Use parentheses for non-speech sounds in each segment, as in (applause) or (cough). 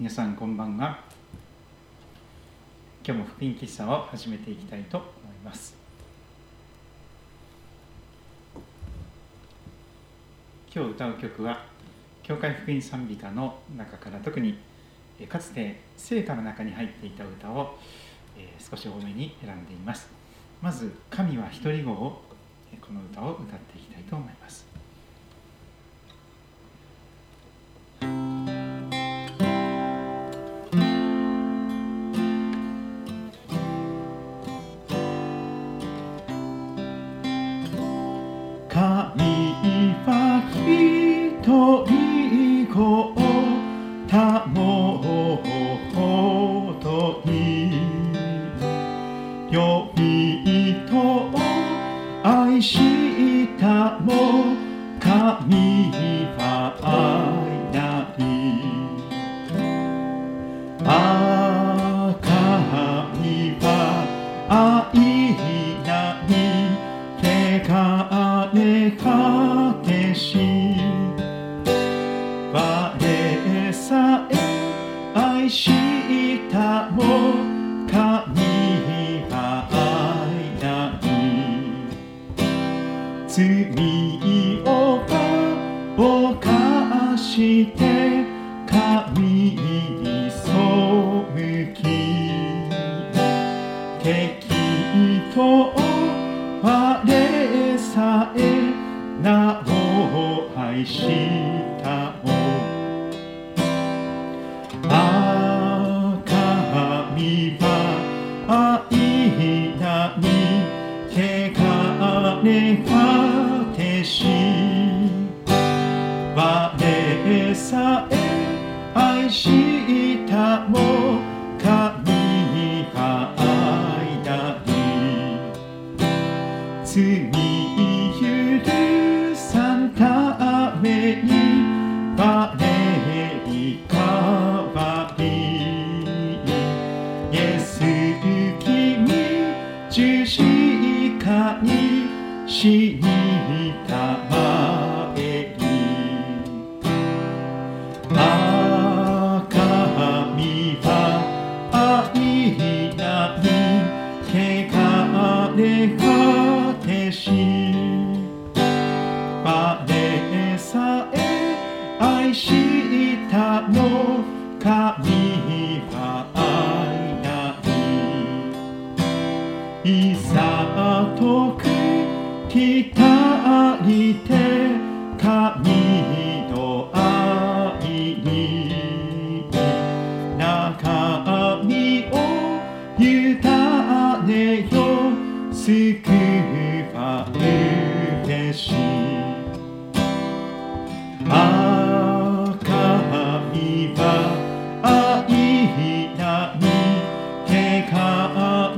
皆さんこんばんは。今日も福音喫茶を始めていきたいと思います。今日歌う曲は教会福音賛美歌の中から特にかつて聖歌の中に入っていた歌を少し多めに選んでいます。まず「神は一人語」をこの歌を歌っていきたいと思います。適当あれさえなお愛し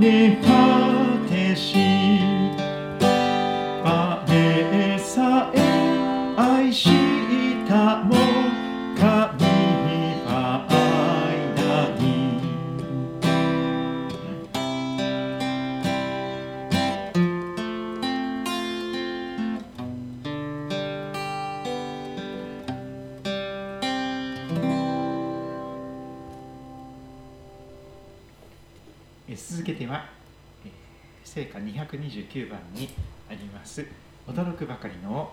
続29番にあります。驚くばかりの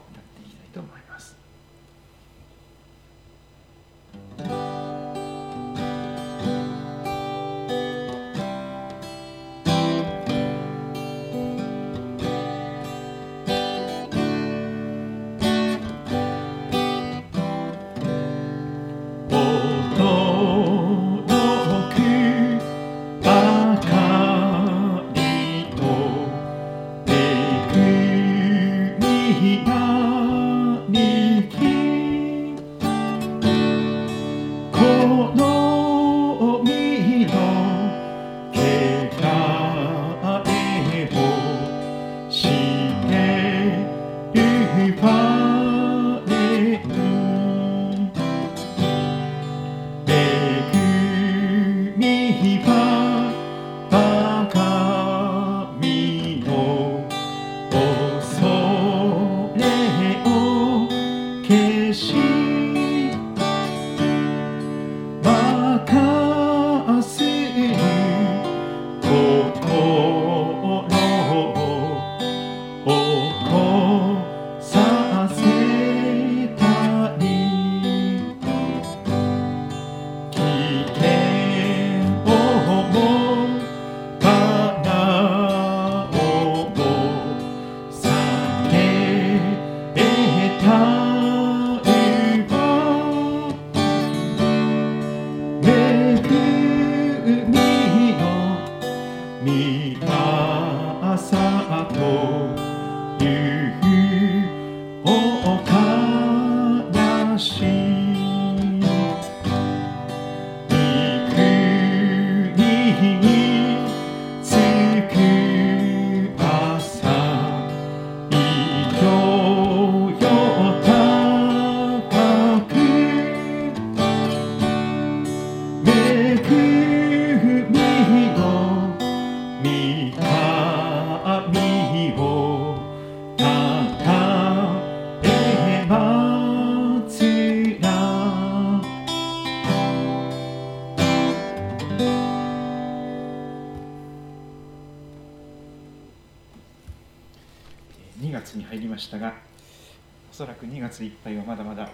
月いっぱいはまだまだ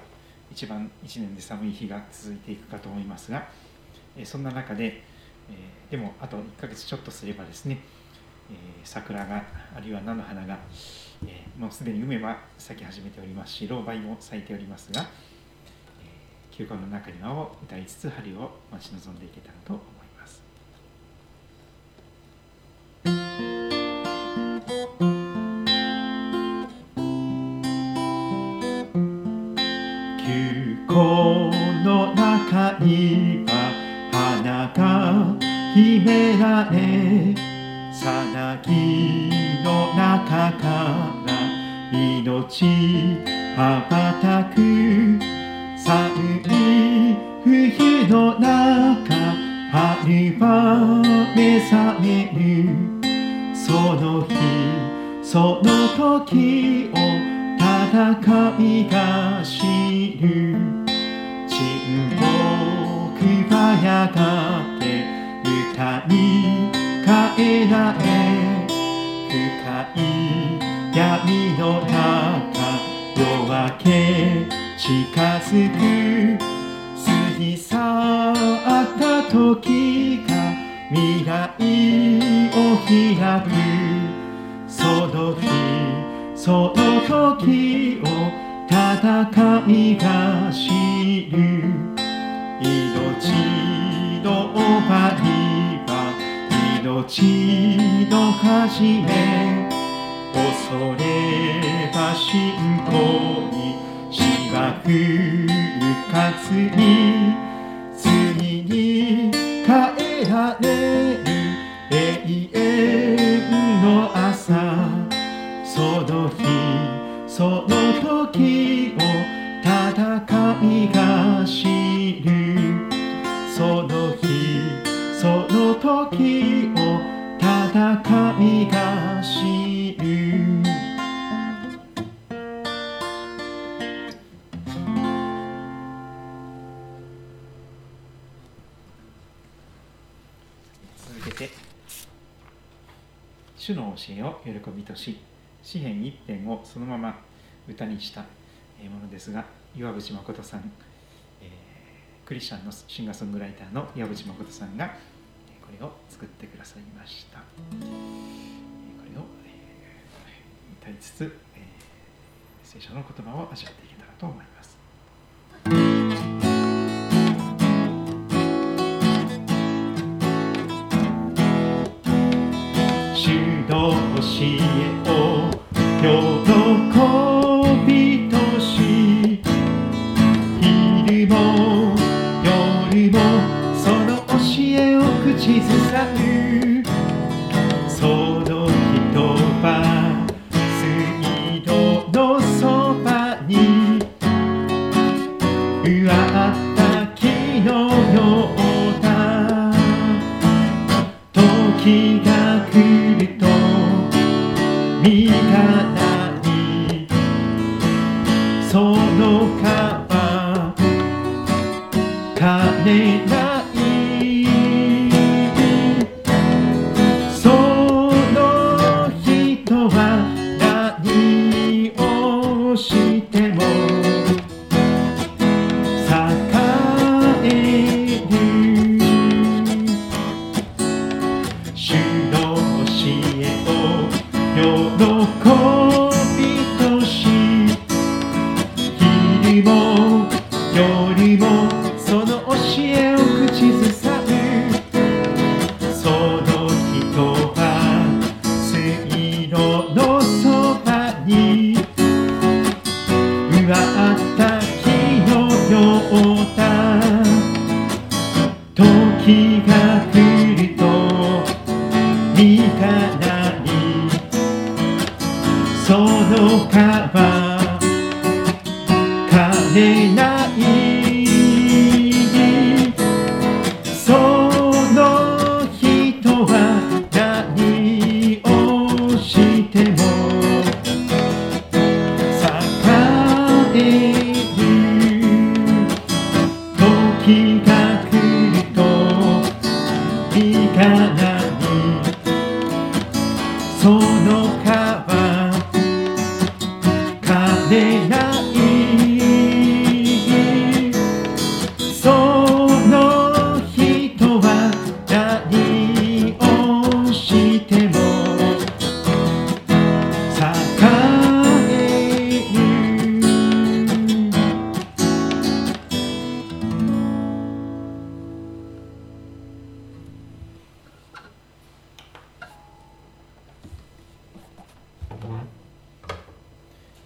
一番1年で寒い日が続いていくかと思いますがえそんな中でえでもあと1ヶ月ちょっとすればですねえ桜があるいは菜の花がえもうすでに梅は咲き始めておりますし老梅も咲いておりますがえ休暇の中庭を歌いつつ春を待ち望んでいけたらと思います。らえさなぎの中から命羽ば教えを喜びとし詩篇一編をそのまま歌にしたものですが岩渕誠さん、えー、クリスチャンのシンガーソングライターの岩渕誠さんがこれを作ってくださいました。これを、えー、歌いつつ、えー、聖書の言葉を味わっていけたらと思います。喜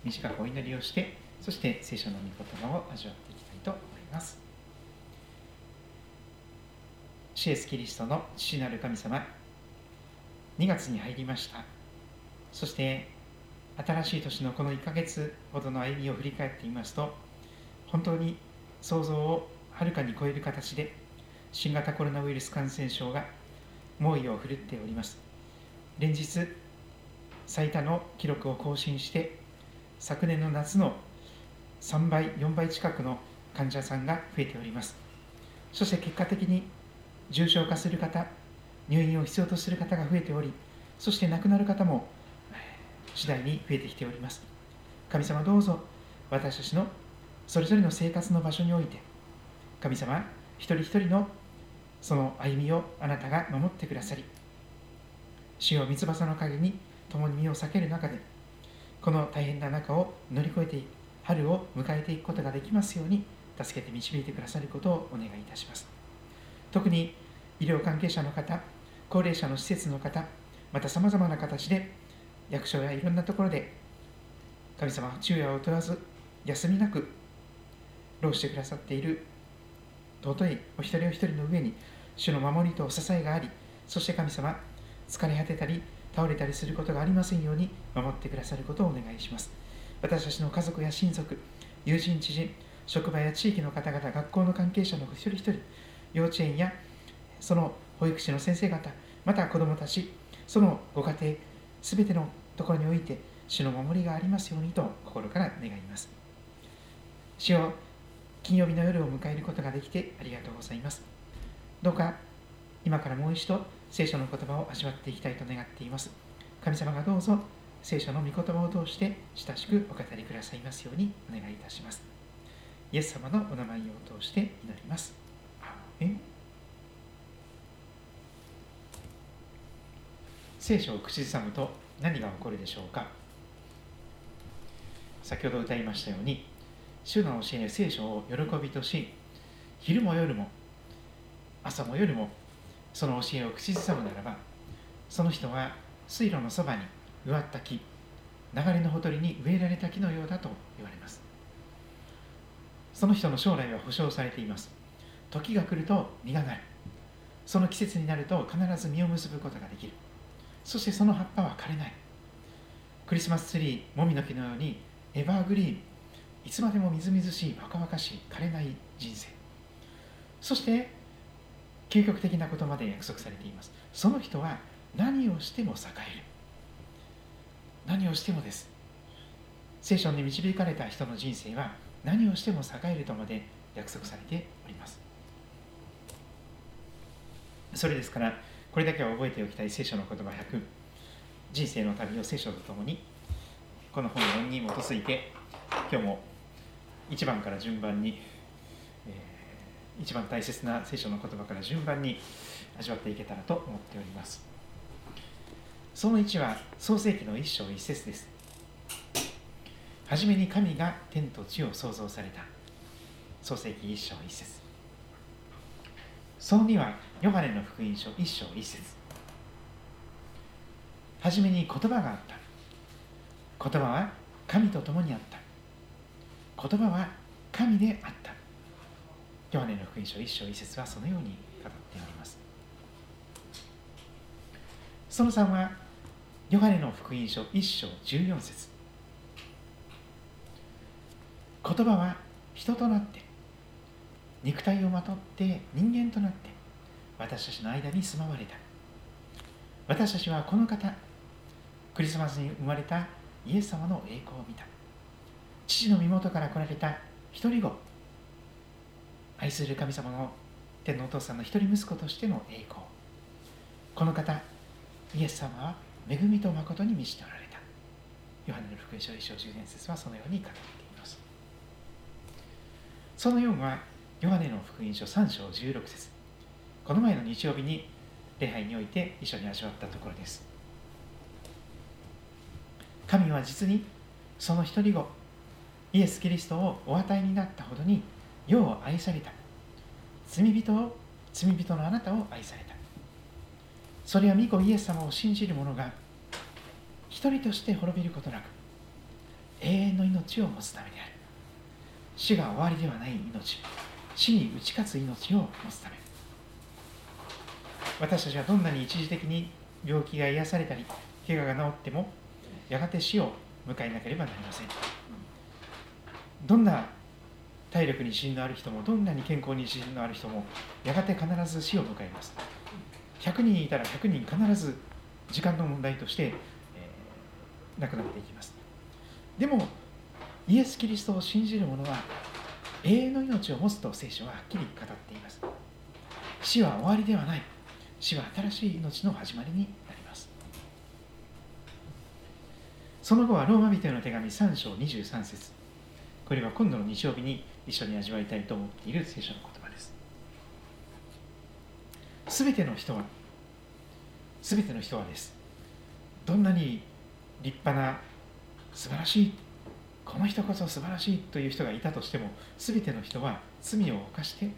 短くお祈りをしてそして聖書の御言葉を味わっていきたいと思います。主イエスキリストの父なる神様2月に入りました。そして新しい年のこの1ヶ月ほどの歩みを振り返ってみますと本当に想像をはるかに超える形で新型コロナウイルス感染症が猛威を振るっております。連日最多の記録を更新して昨年の夏の3倍、4倍近くの患者さんが増えております。そして結果的に重症化する方、入院を必要とする方が増えており、そして亡くなる方も次第に増えてきております。神様どうぞ私たちのそれぞれの生活の場所において、神様一人一人のその歩みをあなたが守ってくださり、主よ三翼の陰に共に身を避ける中で、この大変な中を乗り越えて春を迎えていくことができますように助けて導いてくださることをお願いいたします。特に医療関係者の方高齢者の施設の方またさまざまな形で役所やいろんなところで神様は昼夜を問わず休みなく労してくださっている尊いお一人お一人の上に主の守りとお支えがありそして神様疲れ果てたり倒れたりすることがありませんように守ってくださることをお願いします。私たちの家族や親族友人知人職場や地域の方々学校の関係者の一人一人幼稚園やその保育士の先生方また子どもたちそのご家庭すべてのところにおいて主の守りがありますようにと心から願います。主を金曜日の夜を迎えることができてありがとうございます。どうか今からもう一度聖書の言葉を味わっていきたいと願っています。神様がどうぞ聖書の御言葉を通して親しくお語りくださいますようにお願いいたします。イエス様のお名前を通して祈ります。え聖書を口ずさむと何が起こるでしょうか。先ほど歌いましたように主の教え聖書を喜びとし昼も夜も朝も夜もその教えを口ずさむならばその人は水路のそばに植わった木流れのほとりに植えられた木のようだと言われます。その人の将来は保証されています。時が来ると実がなる。その季節になると必ず実を結ぶことができる。そしてその葉っぱは枯れない。クリスマスツリーもみの木のようにエバーグリーン。いつまでもみずみずしい若々しい枯れない人生。そして究極的なことまで約束されています。その人は何をしても栄える。何をしてもです。聖書に導かれた人の人生は何をしても栄えるとまで約束されております。それですからこれだけは覚えておきたい。聖書の言葉100人生の旅を聖書とともに。この本論に基づいて今日も1番から順番に、えー、一番大切な聖書の言葉から順番に味わっていけたらと思っております。その1は創世記の一章一節です。はじめに神が天と地を創造された。創世記一章一節。その2はヨハネの福音書一章一節。はじめに言葉があった。言葉は神と共にあった。言葉は神であった。ヨハネの福音書一章一節はそのように語っております。その3はヨハネの福音書一章14節。言葉は人となって肉体をまとって人間となって私たちの間に住まわれた。私たちはこの方クリスマスに生まれたイエス様の栄光を見た。父の身元から来られた一人子愛する神様の天皇お父さんの一人息子としての栄光。この方イエス様は恵みと誠に満ちておられた。ヨハネの福音書1章10年説はそのように語っています。その4はヨハネの福音書3章16節。この前の日曜日に礼拝において一緒に味わったところです。神は実にその一人子イエス・キリストをお与えになったほどに世を愛された。罪人を罪人のあなたを愛された。それは御子イエス様を信じる者が一人として滅びることなく永遠の命を持つためである。死が終わりではない命死に打ち勝つ命を持つため。私たちはどんなに一時的に病気が癒されたり怪我が治ってもやがて死を迎えなければなりません。どんな体力に自信のある人もどんなに健康に自信のある人もやがて必ず死を迎えます。100人いたら100人必ず時間の問題として、えー、亡くなっていきます。でもイエス・キリストを信じる者は永遠の命を持つと聖書ははっきり語っています。死は終わりではない。死は新しい命の始まりになります。その後はローマ人への手紙3章23節。これは今度の日曜日に一緒に味わいたいと思っている聖書の言葉です。すべての人はすべての人はです。どんなに立派な素晴らしいこの人こそ素晴らしいという人がいたとしてもすべての人は罪を犯して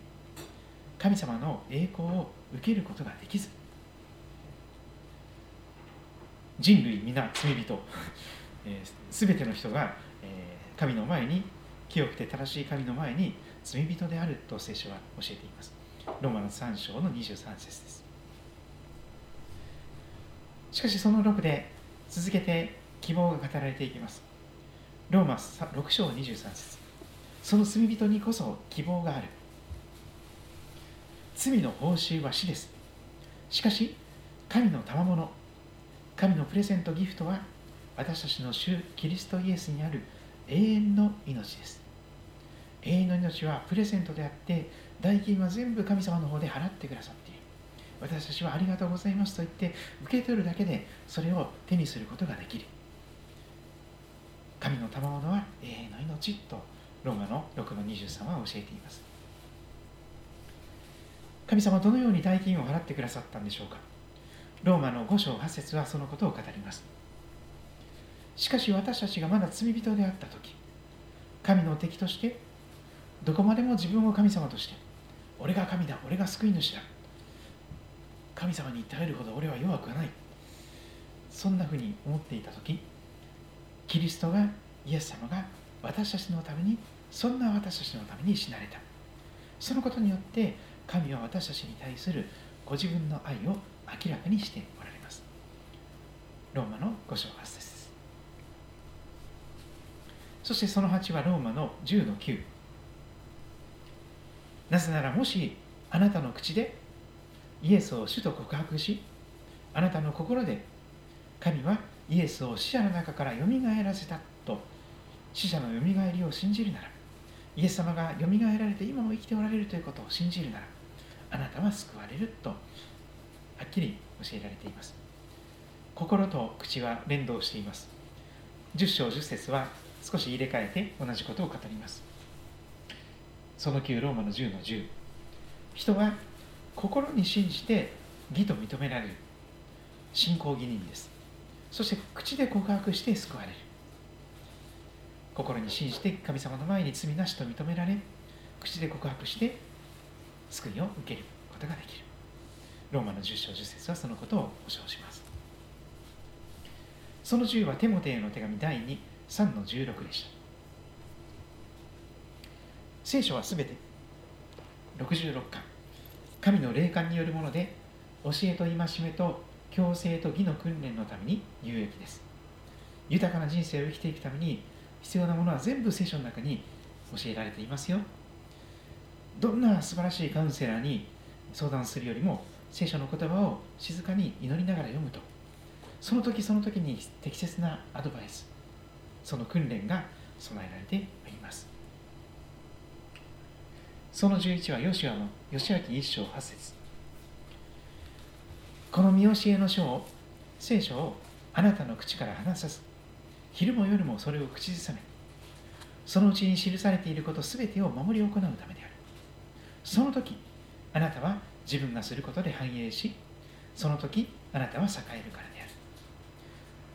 神様の栄光を受けることができず人類皆罪人すべ、ての人が、神の前に清くて正しい神の前に罪人であると聖書は教えています。ローマの3章の23節です。しかしその6で続けて希望が語られていきます。ローマ6章23節。その罪人にこそ希望がある。罪の報酬は死です。しかし、神の賜物、神のプレゼントギフトは、私たちの主キリストイエスにある永遠の命です。永遠の命はプレゼントであって、代金は全部神様の方で払ってくださっている。私たちはありがとうございますと言って受け取るだけでそれを手にすることができる。神の賜物は永遠の命とローマの6の23は教えています。神様はどのように大金を払ってくださったんでしょうかローマの5章8節はそのことを語りますしかし私たちがまだ罪人であった時神の敵としてどこまでも自分を神様として俺が神だ俺が救い主だ神様に頼るほど俺は弱くはないそんなふうに思っていた時キリストがイエス様が私たちのためにそんな私たちのために死なれた。そのことによって神は私たちに対するご自分の愛を明らかにしておられます。ローマの5章8節。ですそしてその8はローマの10の9なぜならもしあなたの口でイエスを主と告白しあなたの心で神はイエスを死者の中からよみがえらせたと死者のよみがえりを信じるならイエス様がよみがえられて今も生きておられるということを信じるならあなたは救われるとはっきり教えられています。心と口は連動しています。10章10節は少し入れ替えて同じことを語ります。その9ローマの10の10人は心に信じて義と認められる。信仰義人です。そして口で告白して救われる。心に信じて神様の前に罪なしと認められ口で告白して救いを受けることができる。ローマの10章10節はそのことを保証します。その10はテモテへの手紙第2 3の16でした。聖書はすべて66巻神の霊感によるもので教えと戒めと強制と義の訓練のために有益です。豊かな人生を生きていくために必要なものは全部聖書の中に教えられていますよ。どんな素晴らしいカウンセラーに相談するよりも聖書の言葉を静かに祈りながら読むと。その時その時に適切なアドバイス。その訓練が備えられています。その11はヨシアの吉明一章八節。この見教えの書を聖書をあなたの口から離さず昼も夜もそれを口ずさめそのうちに記されていることすべてを守り行うためである。その時あなたは自分がすることで繁栄しその時あなたは栄えるからである。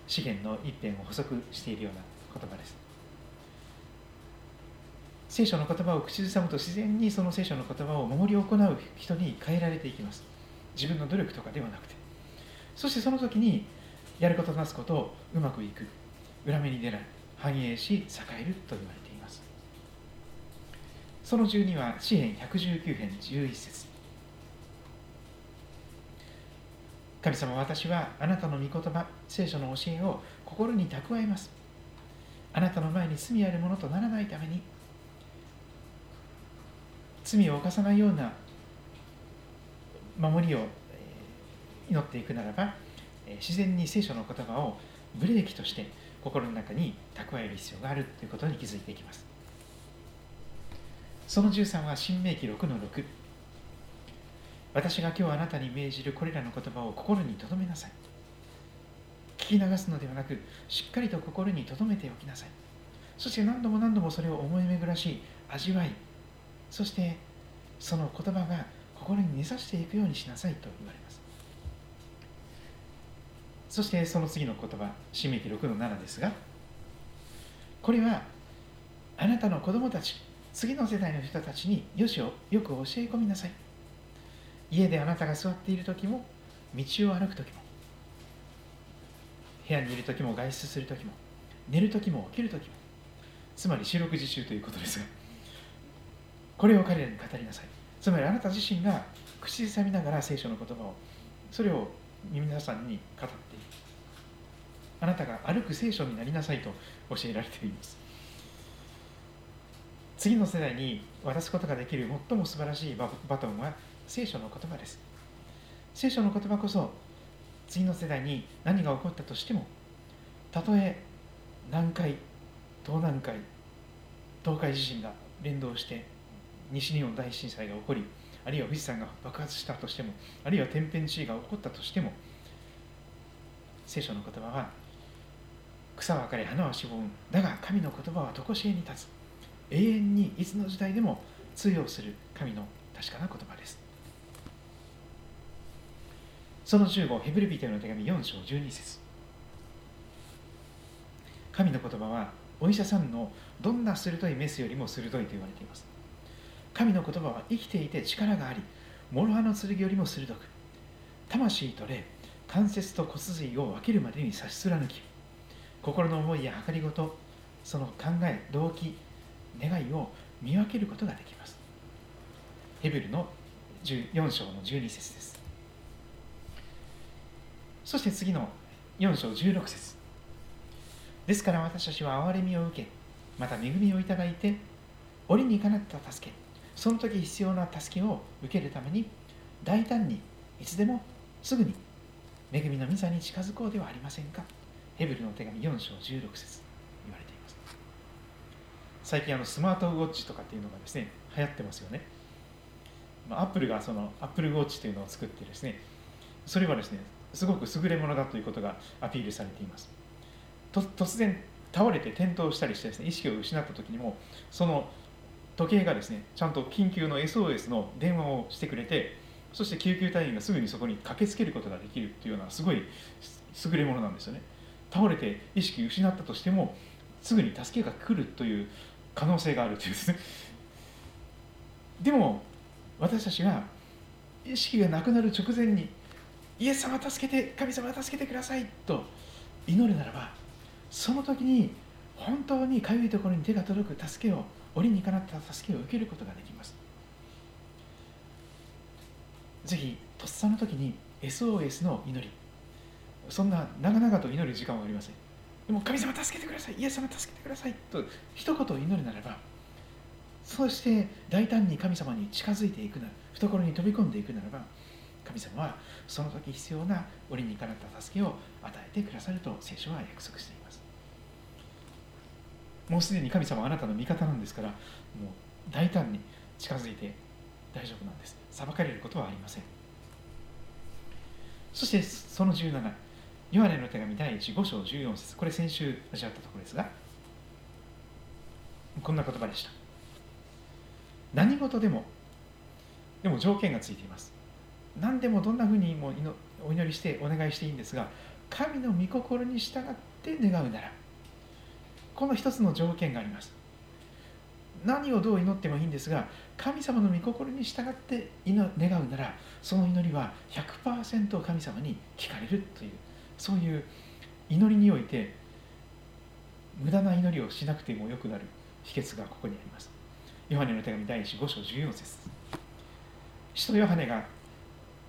資源の一辺を補足しているような言葉です。聖書の言葉を口ずさむと自然にその聖書の言葉を守り行う人に変えられていきます。自分の努力とかではなくて。そしてその時にやることなすことをうまくいく。裏目に出ない。繁栄し栄えると言われています。その12は詩篇119編11節。神様私はあなたの御言葉聖書の教えを心に蓄えます。あなたの前に罪あるものとならないために罪を犯さないような守りを祈っていくならば自然に聖書の言葉をブレーキとして心の中に蓄える必要があるということに気づいていきます。その13は新明記6の6私が今日あなたに命じるこれらの言葉を心に留めなさい。聞き流すのではなくしっかりと心に留めておきなさいそして何度も何度もそれを思い巡らし味わいそしてその言葉が心に根ざしていくようにしなさいと言われますそしてその次の言葉、締め記録の7ですが、これはあなたの子供たち、次の世代の人たちによしをよく教え込みなさい。家であなたが座っている時も、道を歩く時も、部屋にいる時も、外出する時も、寝る時も起きる時も、つまり四六時中ということですが、これを彼らに語りなさい。つまりあなた自身が口ずさみながら聖書の言葉を、それを皆さんに語っている。あなたが歩く聖書になりなさいと教えられています。次の世代に渡すことができる最も素晴らしいバトンは聖書の言葉です。聖書の言葉こそ次の世代に何が起こったとしてもたとえ南海東南海東海地震が連動して西日本大震災が起こりあるいは富士山が爆発したとしてもあるいは天変地異が起こったとしても聖書の言葉は草は枯れ花はしぼむ。だが神の言葉は常しえに立つ。永遠にいつの時代でも通用する神の確かな言葉です。その15ヘブルビテの手紙4章12節。神の言葉はお医者さんのどんな鋭いメスよりも鋭いと言われています。神の言葉は生きていて力があり諸刃の剣よりも鋭く魂と霊関節と骨髄を分けるまでに差し貫き心の思いや計りごとその考え動機願いを見分けることができます。ヘブルの4章の12節です。そして次の4章16節。ですから私たちは憐れみを受けまた恵みをいただいて折にかなった助けその時必要な助けを受けるために大胆にいつでもすぐに恵みの御座に近づこうではありませんか。ヘブルの手紙4章16節言われています。最近あのスマートウォッチとかっていうのがですね流行ってますよね。アップルがそのアップルウォッチというのを作ってですねそれはですねすごく優れものだということがアピールされています。突然倒れて転倒したりしてですね意識を失った時にもその時計がですねちゃんと緊急の SOS の電話をしてくれてそして救急隊員がすぐにそこに駆けつけることができるっていうようなすごい優れものなんですよね。倒れて意識失ったとしてもすぐに助けが来るという可能性があるというですね。でも私たちが意識がなくなる直前にイエス様助けて神様助けてくださいと祈るならばその時に本当にかゆいところに手が届く助けを折りにかなった助けを受けることができます。ぜひとっさの時に SOS の祈り。そんな長々と祈る時間はありません。でも神様助けてくださいイエス様助けてくださいと一言祈るならばそして大胆に神様に近づいていくな懐に飛び込んでいくならば神様はその時必要な折にかなった助けを与えてくださると聖書は約束しています。もうすでに神様はあなたの味方なんですからもう大胆に近づいて大丈夫なんです。裁かれることはありません。そしてその17ヨハネの手紙第1 5章14節。これ先週味わったところですがこんな言葉でした。何事でもでも条件がついています。何でもどんなふうにもお祈りしてお願いしていいんですが神の御心に従って願うならこの一つの条件があります。何をどう祈ってもいいんですが神様の御心に従って願うならその祈りは100%神様に聞かれるというそういう祈りにおいて無駄な祈りをしなくてもよくなる秘訣がここにあります。ヨハネの手紙第1 5章14節。使徒ヨハネが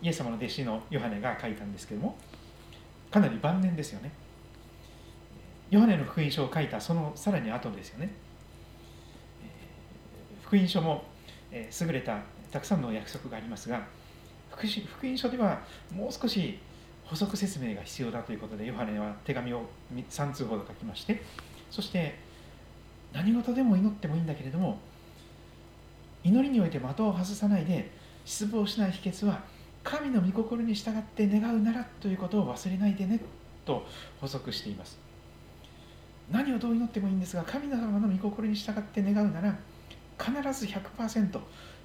イエス様の弟子のヨハネが書いたんですけどもかなり晩年ですよね。ヨハネの福音書を書いたそのさらに後ですよね。福音書も優れたたくさんの約束がありますが福音書ではもう少し補足説明が必要だということでヨハネは手紙を3通ほど書きましてそして何事でも祈ってもいいんだけれども祈りにおいて的を外さないで失望しない秘訣は神の御心に従って願うならということを忘れないでねと補足しています。何をどう祈ってもいいんですが神様の御心に従って願うなら必ず100%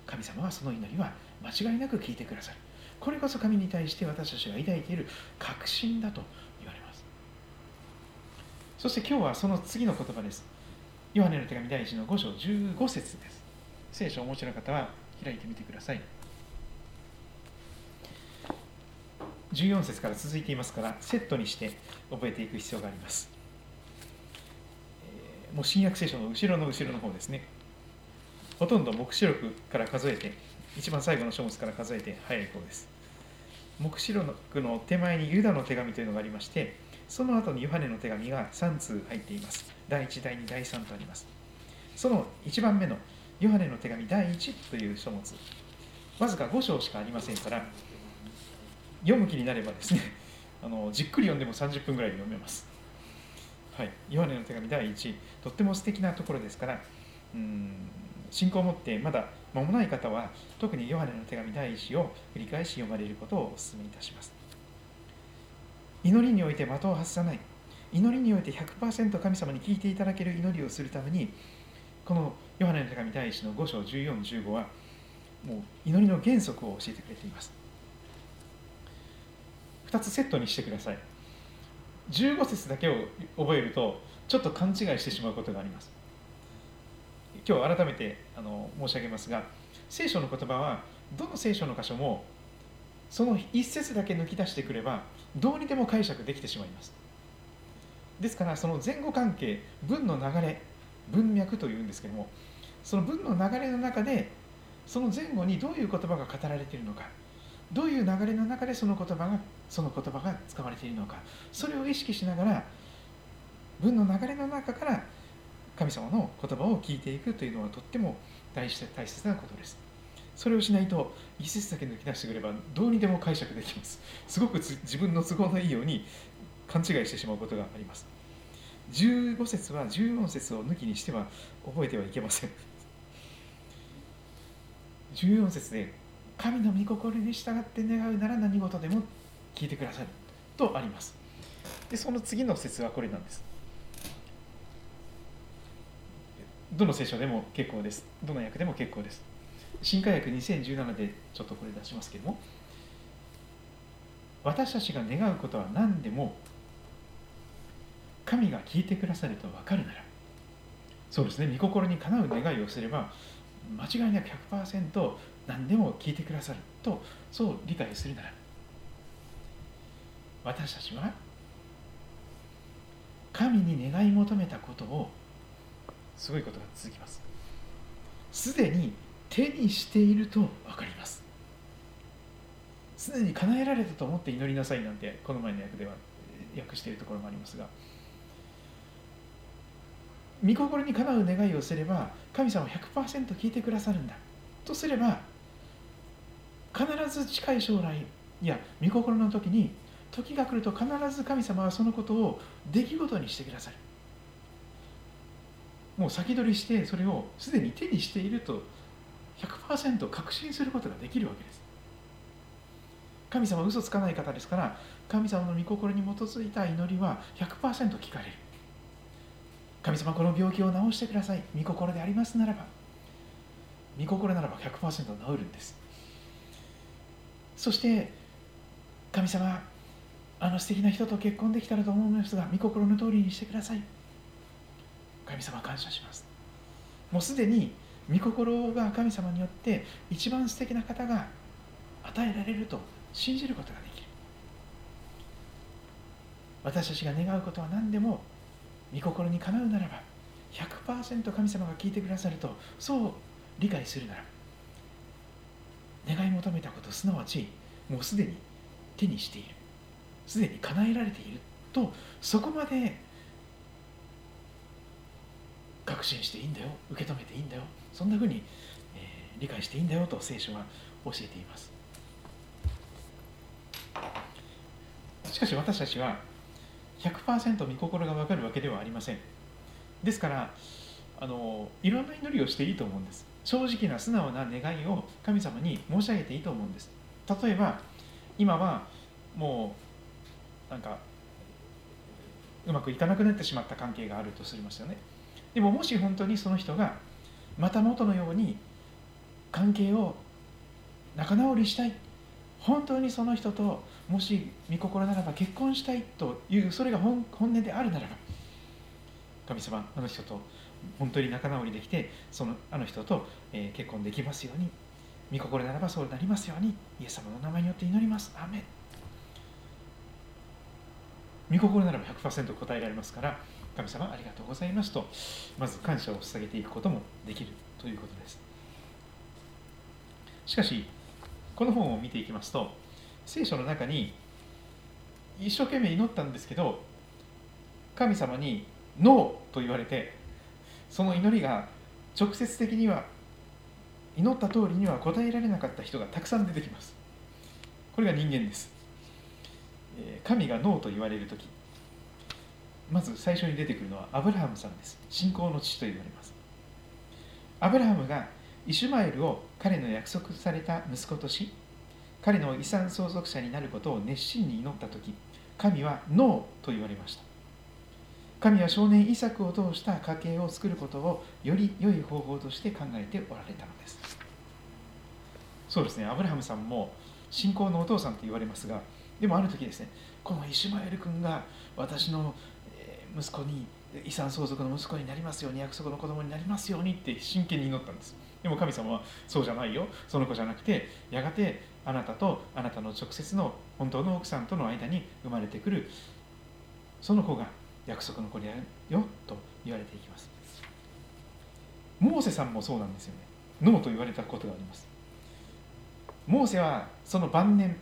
神様はその祈りは間違いなく聞いてくださる。これこそ神に対して私たちが抱いている確信だと言われます。そして今日はその次の言葉です。ヨハネの手紙第1の5章15節です。聖書をお持ちの方は開いてみてください。14節から続いていますからセットにして覚えていく必要があります、えー、もう新約聖書の後ろの後ろの方ですね。ほとんど黙示録から数えて一番最後の書物から数えて早い方です。黙示録の手前にユダの手紙というのがありましてその後にヨハネの手紙が3通入っています。第1第2第3とあります。その1番目のヨハネの手紙第1という書物。わずか5章しかありませんから読む気になればですね (laughs) あのじっくり読んでも30分ぐらいで読めます。はい、ヨハネの手紙第1とっても素敵なところですからうん信仰を持ってまだ間もない方は特にヨハネの手紙第1を繰り返し読まれることをお勧めいたします。祈りにおいて的を外さない。祈りにおいて100%神様に聞いていただける祈りをするためにこのヨハネの手紙第1の5章1415はもう祈りの原則を教えてくれています。2つセットにしてください。15節だけを覚えるとちょっと勘違いしてしまうことがあります。今日改めてあの申し上げますが聖書の言葉はどの聖書の箇所もその一節だけ抜き出してくればどうにでも解釈できてしまいます。ですからその前後関係文の流れ文脈というんですけどもその文の流れの中でその前後にどういう言葉が語られているのかどういう流れの中でその言葉がその言葉が使われているのか。それを意識しながら文の流れの中から神様の言葉を聞いていくというのはとっても大切なことです。それをしないと一節だけ抜き出してくればどうにでも解釈できます。すごく自分の都合のいいように勘違いしてしまうことがあります。15節は14節を抜きにしては覚えてはいけません。14節で神の御心に従って願うなら何事でも聞いてくださるとあります。でその次の説はこれなんです。どの聖書でも結構です。どの訳でも結構です。新科学2017でちょっとこれ出しますけども。私たちが願うことは何でも神が聞いてくださると分かるなら。そうですね。御心にかなう願いをすれば間違いなく100%何でも聞いてくださるとそう理解するなら私たちは神に願い求めたことをすごいことが続きます。すでに手にしていると分かります。すでに叶えられたと思って祈りなさいなんてこの前の訳では訳しているところもありますが御心にかなう願いをすれば神様は100%聞いてくださるんだ。とすれば必ず近い将来いや御心の時に時が来ると必ず神様はそのことを出来事にしてくださる。もう先取りしてそれをすでに手にしていると100%確信することができるわけです。神様は嘘つかない方ですから神様の御心に基づいた祈りは100%聞かれる。神様この病気を治してください。御心でありますならば御心ならば100%治るんです。そして神様あの素敵な人と結婚できたらと思うんですが御心の通りにしてください。神様感謝します。もうすでに御心が神様によって一番素敵な方が与えられると信じることができる。私たちが願うことは何でも御心にかなうならば100%神様が聞いてくださるとそう理解するなら願い求めたことすなわちもうすでに手にしているすでに叶えられているとそこまで確信していいんだよ受け止めていいんだよそんなふうに、えー、理解していいんだよと聖書は教えています。しかし私たちは100%御心が分かるわけではありません。ですからあのいろんな祈りをしていいと思うんです。正直な素直な願いを神様に申し上げていいと思うんです。例えば今はもうなんかうまくいかなくなってしまった関係があるとすりますよね。でももし本当にその人がまた元のように関係を仲直りしたい。本当にその人ともし御心ならば結婚したいというそれが本音であるならば神様あの人と本当に仲直りできてそのあの人と、えー、結婚できますように御心ならばそうなりますようにイエス様の名前によって祈ります。アメ御心ならば100%答えられますから神様ありがとうございますとまず感謝を捧げていくこともできるということです。しかしこの本を見ていきますと聖書の中に一生懸命祈ったんですけど神様に「ノー」と言われてその祈りが直接的には祈った通りには答えられなかった人がたくさん出てきます。これが人間です。神がノーと言われる時まず最初に出てくるのはアブラハムさんです。信仰の父と言われます。アブラハムがイシュマエルを彼の約束された息子とし彼の遺産相続者になることを熱心に祈った時神はノーと言われました。神は少年イサクを通した家系を作ることをより良い方法として考えておられたのです。そうですね。アブラハムさんも信仰のお父さんと言われますがでもある時ですねこのイシュマエル君が私の息子に遺産相続の息子になりますように約束の子供になりますようにって真剣に祈ったんです。でも神様はそうじゃないよ。その子じゃなくてやがてあなたとあなたの直接の本当の奥さんとの間に生まれてくる。その子が約束の子になるよと言われていきます。モーセさんもそうなんですよね。ノーと言われたことがあります。モーセはその晩年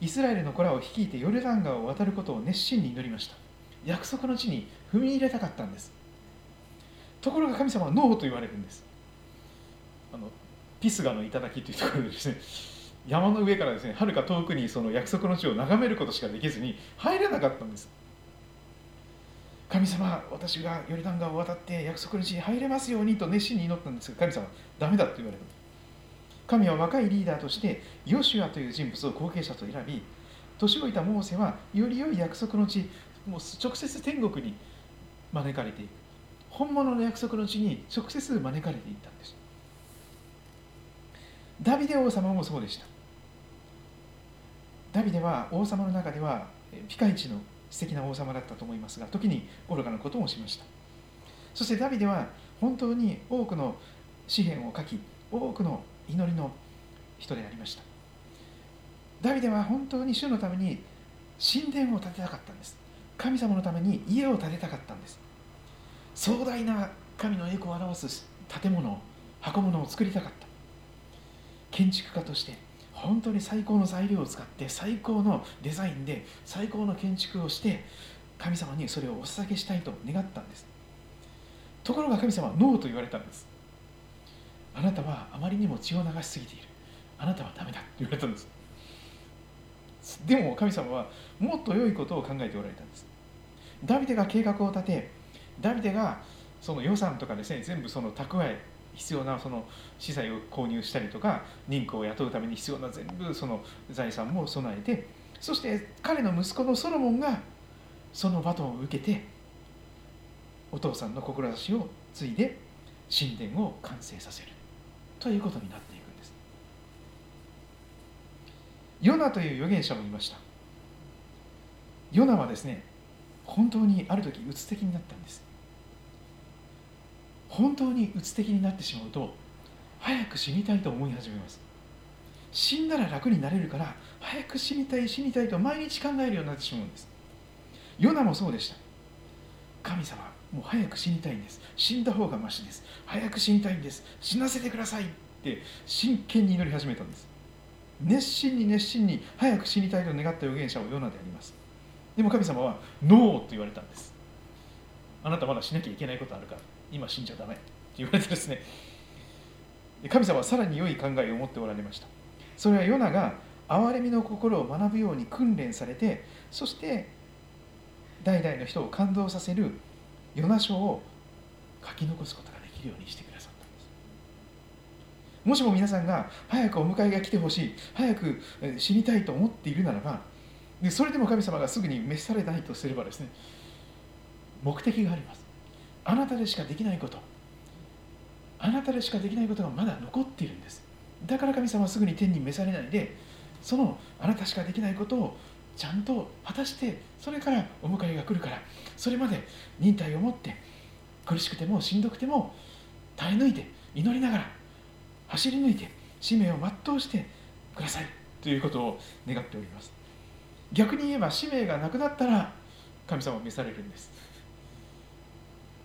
イスラエルの子らを率いてヨルダン川を渡ることを熱心に祈りました。約束の地に踏み入れたかったんです。ところが神様はノーと言われるんです。あのピスガの頂というところでですね (laughs) 山の上からですねはるか遠くにその約束の地を眺めることしかできずに入れなかったんです。神様私がヨルダン川を渡って約束の地に入れますようにと熱心に祈ったんですが神様ダメだと言われる神は若いリーダーとしてヨシュアという人物を後継者と選び年老いたモーセはより良い約束の地もう直接天国に招かれていく。本物の約束の地に直接招かれていったんです。ダビデ王様もそうでした。ダビデは王様の中ではピカイチの素敵な王様だったと思いますが時に愚かなこともしました。そしてダビデは本当に多くの詩篇を書き多くの祈りの人でありました。ダビデは本当に主のために神殿を建てたかったんです。神様のために家を建てたかったんです。壮大な神の栄光を表す建物箱物を作りたかった。建築家として本当に最高の材料を使って最高のデザインで最高の建築をして神様にそれをお捧げしたいと願ったんです。ところが神様はノーと言われたんです。あなたはあまりにも血を流しすぎている。あなたはダメだ。と言われたんです。でも神様はもっと良いことを考えておられたんです。ダビデが計画を立てダビデがその予算とかですね全部その蓄え必要なその資材を購入したりとか人口を雇うために必要な全部その財産も備えてそして彼の息子のソロモンがそのバトンを受けてお父さんの志を継いで神殿を完成させる。ということになっていくんです。ヨナという預言者もいました。ヨナはですね本当にある時うつ的になったんです。本当にうつ的になってしまうと早く死にたいと思い始めます。死んだら楽になれるから早く死にたい死にたいと毎日考えるようになってしまうんです。ヨナもそうでした。神様もう早く死にたいんです。死んだ方がましです。早く死にたいんです。死なせてくださいって真剣に祈り始めたんです。熱心に熱心に早く死にたいと願った預言者はヨナであります。でも神様はノーと言われたんです。あなたまだしなきゃいけないことあるから。今死んじゃダメって言われてですね。神様はさらに良い考えを持っておられました。それはヨナが憐れみの心を学ぶように訓練されてそして代々の人を感動させるヨナ書を書き残すことができるようにしてくださったんです。もしも皆さんが早くお迎えが来てほしい早く死にたいと思っているならばでそれでも神様がすぐに召されないとすればですね目的があります。あなたでしかできないこと。あなたでしかできないことがまだ残っているんです。だから神様はすぐに天に召されないでそのあなたしかできないことをちゃんと果たしてそれからお迎えが来るからそれまで忍耐を持って苦しくてもしんどくても耐え抜いて祈りながら走り抜いて使命を全うしてください。ということを願っております。逆に言えば使命がなくなったら神様を召されるんです。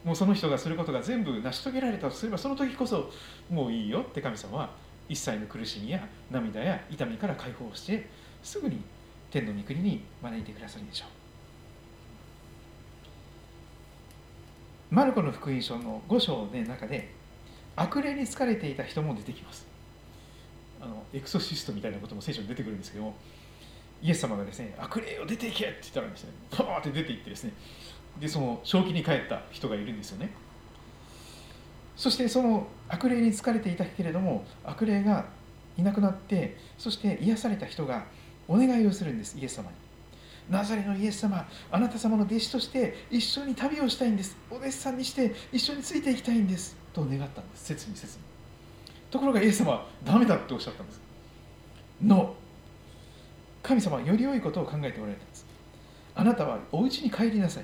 もうその人がすることが全部成し遂げられたとすればその時こそもういいよって神様は一切の苦しみや涙や痛みから解放してすぐに天の御国に招いてくださるでしょう。マルコの福音書の5章の中で悪霊に疲れていた人も出てきます。あのエクソシストみたいなことも聖書に出てくるんですけどもイエス様がですね悪霊を出ていけって言ったらですねパーって出ていってですねでその正気に帰った人がいるんですよね。そしてその悪霊に疲れていたけれども悪霊がいなくなってそして癒された人がお願いをするんですイエス様に。ナザレのイエス様あなた様の弟子として一緒に旅をしたいんです。お弟子さんにして一緒についていきたいんです。と願ったんです。切に切に。ところがイエス様はダメだっておっしゃったんです。の神様はより良いことを考えておられたんです。あなたはお家に帰りなさい。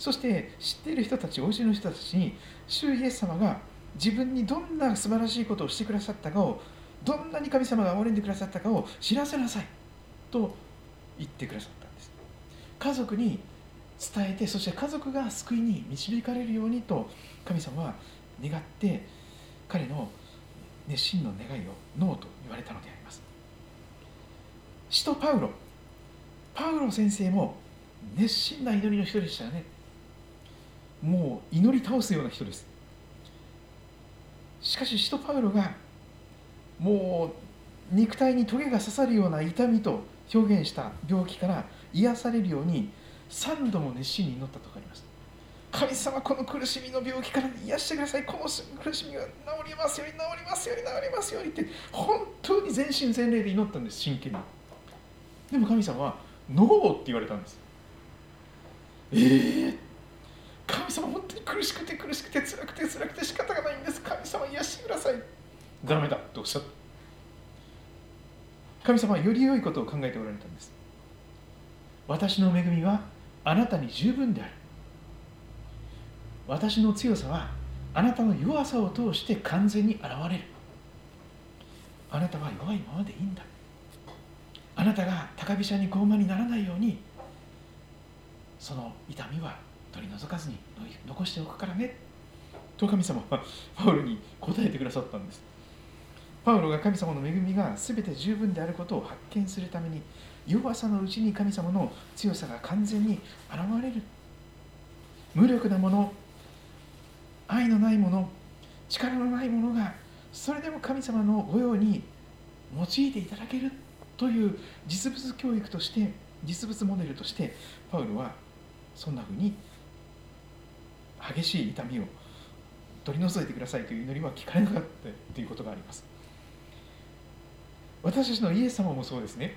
そして知っている人たちお家の人たちに主イエス様が自分にどんな素晴らしいことをしてくださったかをどんなに神様が憐れんでくださったかを知らせなさいと言ってくださったんです。家族に伝えてそして家族が救いに導かれるようにと神様は願って彼の熱心の願いをノーと言われたのであります。使徒パウロパウロ先生も熱心な祈りの人でしたよね。もう祈り倒すような人です。しかし使徒パウロがもう肉体にトゲが刺さるような痛みと表現した病気から癒されるように3度も熱心に祈ったとかあります神様この苦しみの病気から癒してください。この苦しみが治りますように治りますように治りますようにって本当に全身全霊で祈ったんです。真剣にでも神様はノーって言われたんです。ええー神様本当に苦しくて苦しくて辛くて辛くて仕方がないんです。神様癒してください。ダメだとおっしゃった？神様はより良いことを考えておられたんです。私の恵みはあなたに十分である。私の強さはあなたの弱さを通して完全に現れる。あなたは弱いままでいいんだ。あなたが高飛車に傲慢にならないようにその痛みは取り除かずに残しておくからね。と神様は (laughs) パウロに答えてくださったんです。パウロが神様の恵みが全て十分であることを発見するために弱さのうちに神様の強さが完全に現れる。無力なもの愛のないもの力のないものがそれでも神様の御用に用いていただける。という実物教育として実物モデルとしてパウロはそんなふうに激しい痛みを取り除いてくださいという祈りは聞かれなかったということがあります。私たちのイエス様もそうですね。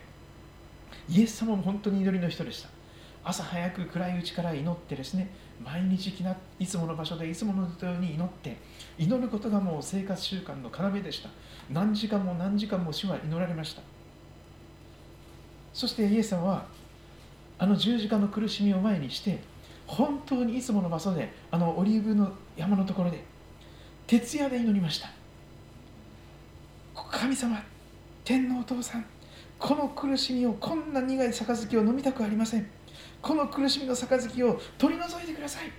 イエス様も本当に祈りの人でした。朝早く暗いうちから祈ってですね毎日きないつもの場所でいつものように祈って祈ることがもう生活習慣の要でした。何時間も何時間も主は祈られました。そしてイエス様はあの十字架の苦しみを前にして本当にいつもの場所であのオリーブの山のところで徹夜で祈りました。神様天皇お父さんこの苦しみをこんな苦い杯を飲みたくありません。この苦しみの杯を取り除いてください。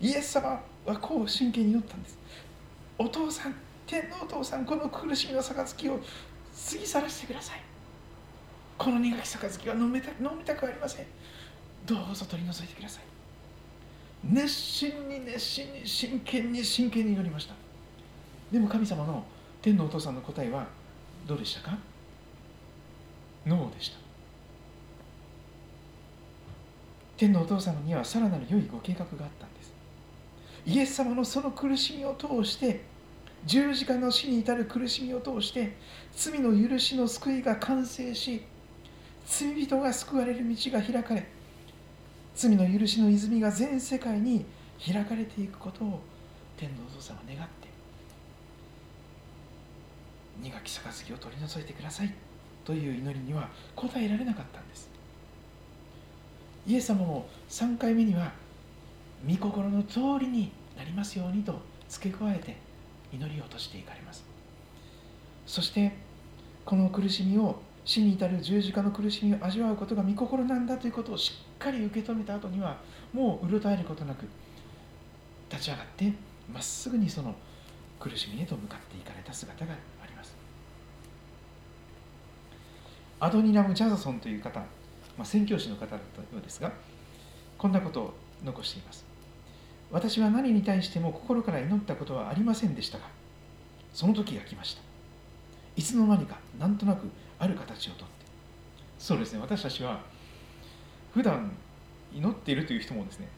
イエス様はこう真剣に祈ったんです。お父さん天皇お父さんこの苦しみの杯を過ぎ去らせてください。この苦き杯は飲めた飲みたくありません。どうぞ取り除いてください。熱心に熱心に真剣に真剣に祈りました。でも神様の天皇お父さんの答えはどうでしたか？ノーでした。天のお父様にはさらなる良いご計画があったんです。イエス様のその苦しみを通して十字架の死に至る苦しみを通して罪の許しの救いが完成し罪人が救われる道が開かれ罪の許しの泉が全世界に開かれていくことを天皇お父様は願って苦き杯を取り除いてください。という祈りには応えられなかったんです。イエス様も3回目には御心の通りになりますようにと付け加えて祈りを落としていかれます。そしてこの苦しみを死に至る十字架の苦しみを味わうことが御心なんだということをしっかり受け止めた後にはもううろたえることなく立ち上がってまっすぐにその苦しみへと向かっていかれた姿があります。アドニラム・ジャザソンという方まあ、宣教師の方だったようですがこんなことを残しています。私は何に対しても心から祈ったことはありませんでしたがその時が来ました。いつの間にかなんとなくある形をとって。そうですね。私たちは普段祈っているという人もですね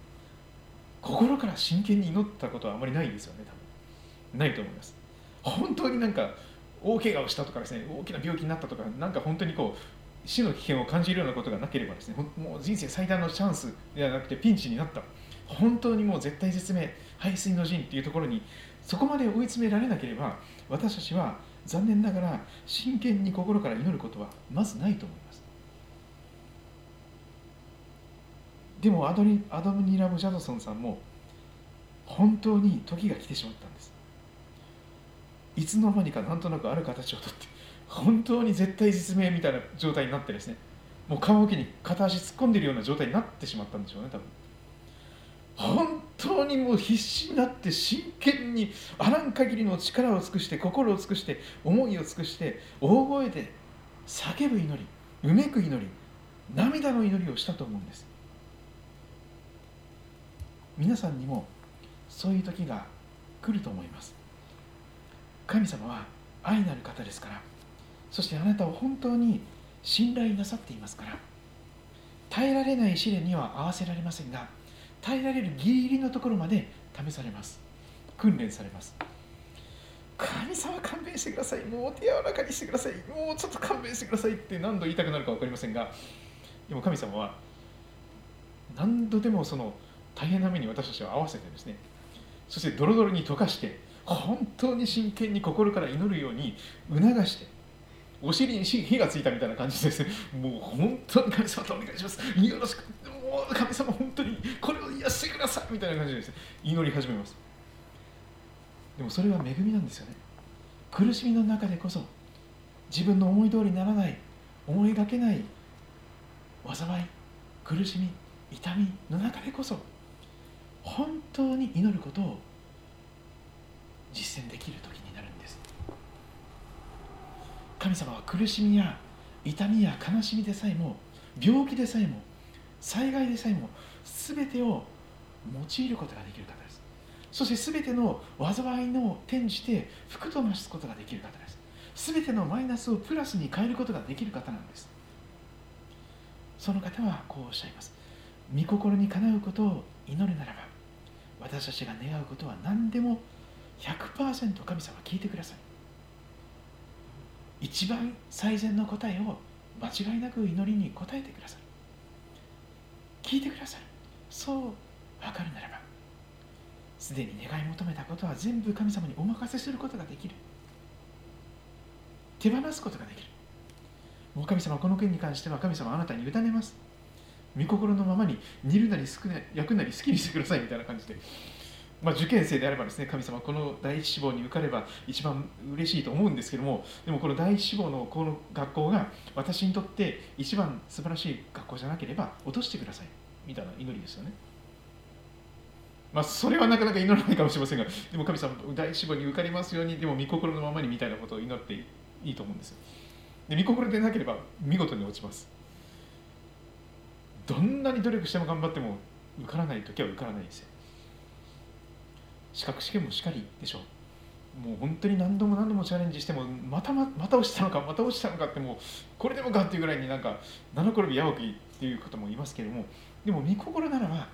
心から真剣に祈ったことはあまりないんですよね。多分。ないと思います。本当になんか大怪我をしたとかですね大きな病気になったとかなんか本当にこう死の危険を感じるようなことがなければですねもう人生最大のチャンスではなくてピンチになった。本当にもう絶対絶命背水の陣っていうところにそこまで追い詰められなければ私たちは残念ながら真剣に心から祈ることはまずないと思います。でもアドニアダム・ニラム・ジャドソンさんも本当に時が来てしまったんです。いつの間にかなんとなくある形をとって本当に絶対実命みたいな状態になってですねもう棺桶に片足突っ込んでるような状態になってしまったんでしょうね多分。本当にもう必死になって真剣にあらん限りの力を尽くして心を尽くして思いを尽くして大声で叫ぶ祈りうめく祈り涙の祈りをしたと思うんです皆さんにもそういう時が来る。と思います神様は愛なる方ですからそしてあなたを本当に信頼なさっていますから耐えられない試練には合わせられませんが耐えられるギリギリのところまで試されます。訓練されます。神様勘弁してください。もう手柔らかにしてください。もうちょっと勘弁してください。って何度言いたくなるか分かりませんがでも神様は何度でもその大変な目に私たちを合わせてですねそしてドロドロに溶かして本当に真剣に心から祈るように促してお尻に火がついたみたいな感じですもう本当に神様とお願いします。よろしく。もう神様本当にこれを癒してくださいみたいな感じで、祈り始めます。でもそれは恵みなんですよね。苦しみの中でこそ自分の思い通りにならない思いがけない災い苦しみ痛みの中でこそ本当に祈ることを実践できる時になるんです。神様は苦しみや痛みや悲しみでさえも病気でさえも災害でさえも全てを用いることができる方です。そして全ての災いの転じて福と増すことができる方です。全てのマイナスをプラスに変えることができる方なんです。その方はこうおっしゃいます。御心にかなうことを祈るならば私たちが願うことは何でも100%神様聞いてください。一番最善の答えを間違いなく祈りに応えてください。聞いてください。そう分かるならばすでに願い求めたことは全部神様にお任せすることができる。手放すことができる。もう神様この件に関しては神様あなたに委ねます。御心のままに煮るなり焼くなり好きにしてくださいみたいな感じでまあ、受験生であればですね神様この第一志望に受かれば一番嬉しいと思うんですけどもでもこの第一志望のこの学校が私にとって一番素晴らしい学校じゃなければ落としてくださいみたいな祈りですよね。まあ、それはなかなか祈らないかもしれませんがでも神様第一志望に受かりますようにでも御心のままにみたいなことを祈っていいと思うんです。で御心でなければ見事に落ちます。どんなに努力しても頑張っても受からない時は受からないんですよ。資格試験もしかりでしょう。もう本当に何度も何度もチャレンジしてもまたままた落ちたのかまた落ちたのかってもうこれでもかっていうぐらいになんか七転び八起きっていうことも言いますけれどもでも御心ならば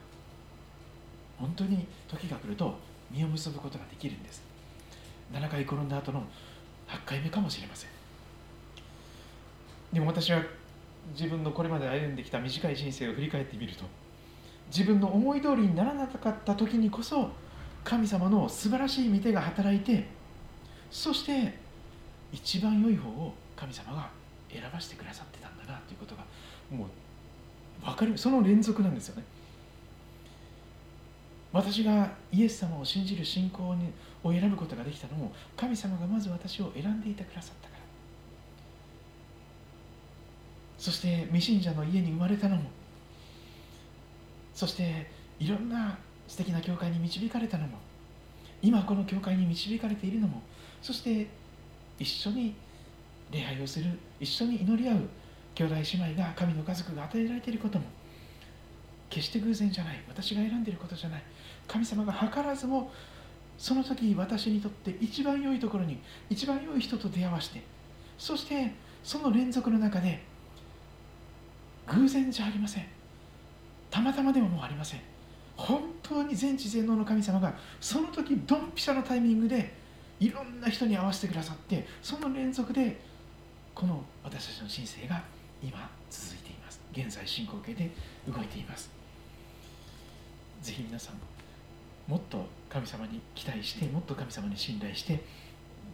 本当に時が来ると実を結ぶことができるんです。7回転んだ後の8回目かもしれません。でも私は自分のこれまで歩んできた短い人生を振り返ってみると自分の思い通りにならなかった時にこそ神様の素晴らしい御手が働いてそして一番良い方を神様が選ばせてくださってたんだなということがもう分かる。その連続なんですよね。私がイエス様を信じる信仰を選ぶことができたのも神様がまず私を選んでいてくださったから。そして未信者の家に生まれたのも。そしていろんな素敵な教会に導かれたのも今この教会に導かれているのもそして一緒に礼拝をする一緒に祈り合う兄弟姉妹が神の家族が与えられていることも決して偶然じゃない私が選んでいることじゃない神様が図らずもその時私にとって一番良いところに一番良い人と出会わしてそしてその連続の中で偶然じゃありません。たまたまでももうありません。本当に全知全能の神様がその時ドンピシャのタイミングでいろんな人に合わせてくださってその連続でこの私たちの人生が今続いています。現在進行形で動いています。ぜひ皆さんもっと神様に期待してもっと神様に信頼して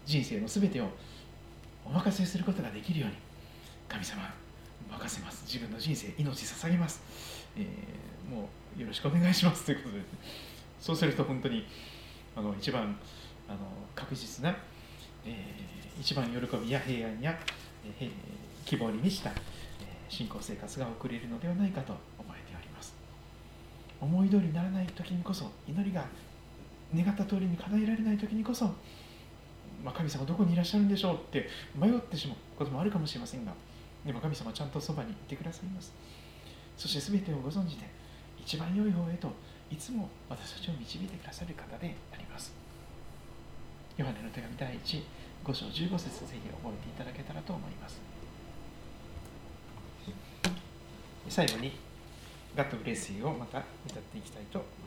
人生の全てをお任せすることができるように神様任せます。自分の人生命捧げます、えー、もうよろしくお願いします。ということで、そうすると本当にあの一番あの確実な、えー、一番喜びや平安や、えー、希望に満ちた、えー、信仰生活が送れるのではないかと思えております。思い通りにならない時にこそ祈りが願った通りに叶えられない時にこそ、まあ、神様どこにいらっしゃるんでしょうって迷ってしまうこともあるかもしれませんがでも神様ちゃんとそばにいてくださいます。そして全てをご存知で一番良い方へといつも私たちを導いてくださる方であります。ヨハネの手紙第1 5章15節ぜひ覚えていただけたらと思います。最後にガットブレスユーをまた歌っていきたいと思います。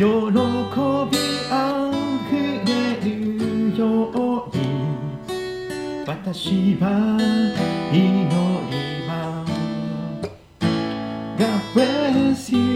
喜びあふれるように私は祈ります。God bless you.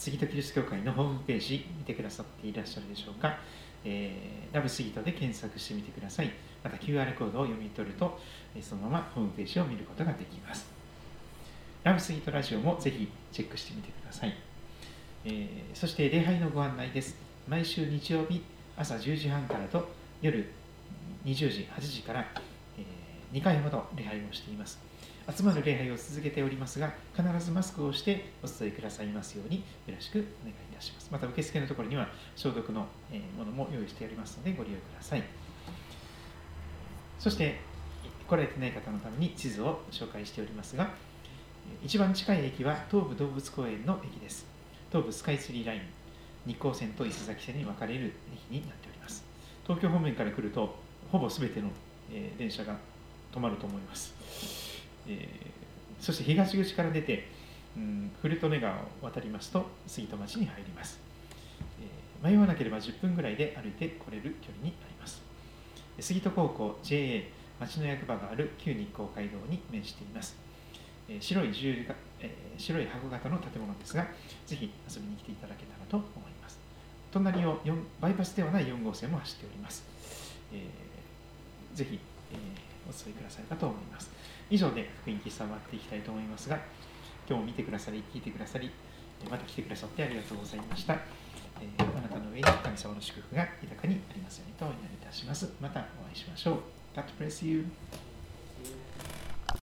杉戸キリスト教会のホームページ見てくださっていらっしゃるでしょうか、えーラブ杉戸で検索してみてください。また QR コードを読み取るとそのままホームページを見ることができます。ラブ杉戸ラジオもぜひチェックしてみてください、えーそして礼拝のご案内です。毎週日曜日朝10時半からと夜20時8時から、え2回ほど礼拝をしています。集まる礼拝を続けておりますが必ずマスクをしてお伝えくださいますようによろしくお願いいたします。また受付のところには消毒のものも用意しておりますのでご利用ください。そして来られてない方のために地図を紹介しておりますが一番近い駅は東武動物公園の駅です。東武スカイツリーライン日光線と伊勢崎線に分かれる駅になっております。東京方面から来るとほぼ全ての、電車が止まると思います。えーそして東口から出て、うん、古利根川を渡りますと杉戸町に入ります、えー迷わなければ10分ぐらいで歩いて来れる距離になります。杉戸高校 JA 町の役場がある旧日光街道に面しています、えー白い十字が、えー白い箱型の建物ですがぜひ遊びに来ていただけたらと思います。隣を4バイパスではない4号線も走っております、えーぜひ、えーお伝えくださればと思います。以上で福音喫茶を終わっていきたいと思いますが今日も見てくださり聞いてくださりえまた来てくださってありがとうございました、えーあなたの上に神様の祝福が豊かにありますようにとお祈りいたします。またお会いしましょう。God bless you.